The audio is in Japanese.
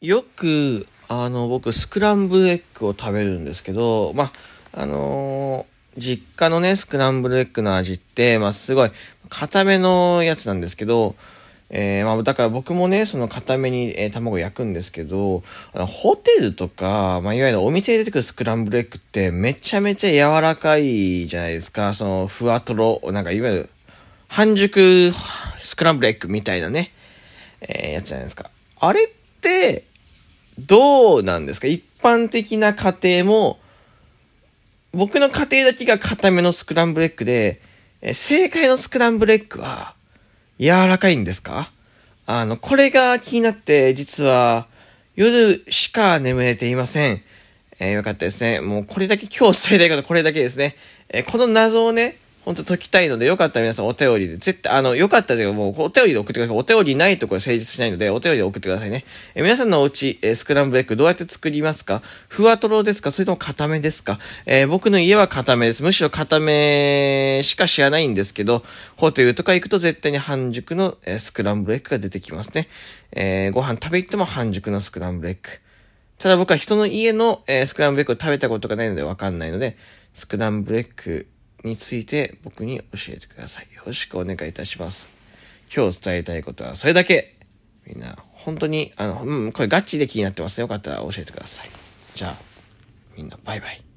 よく、あの、僕、スクランブルエッグを食べるんですけど、まあ、あのー、実家のね、スクランブルエッグの味って、まあ、すごい、固めのやつなんですけど、えー、まあ、だから僕もね、その固めに、えー、卵焼くんですけど、あの、ホテルとか、まあ、いわゆるお店で出てくるスクランブルエッグってめちゃめちゃ柔らかいじゃないですか。その、ふわとろ、なんかいわゆる、半熟スクランブルエッグみたいなね、えー、やつじゃないですか。あれって、どうなんですか？一般的な家庭も、僕の家庭だけが固めのスクランブルエッグで、え正解のスクランブルエッグは柔らかいんですか？あの、これが気になって、実は夜しか眠れていません。えー、よかったですね。もうこれだけ今日伝えたいことこれだけですね。えー、この謎をね、本当解きたいので、よかったら皆さんお便りで、絶対、あの、よかったらもうお便りで送ってください。お便りないところ成立しないので、お便りで送ってくださいね。え皆さんのお家、えスクランブルエッグどうやって作りますか？ふわとろですか？それとも固めですか？えー、僕の家は固めです。むしろ固めしか知らないんですけど、ホテルとか行くと絶対に半熟の、えスクランブルエッグが出てきますね。えー、ご飯食べ行っても半熟のスクランブルエッグ。ただ僕は人の家の、えー、スクランブルエッグを食べたことがないのでわかんないので、スクランブルエッグ、について僕に教えてください。よろしくお願いいたします。今日伝えたいことはそれだけ。みんな、本当に、あの、うん、これガチで気になってますよかったら教えてください。じゃあ、みんなバイバイ。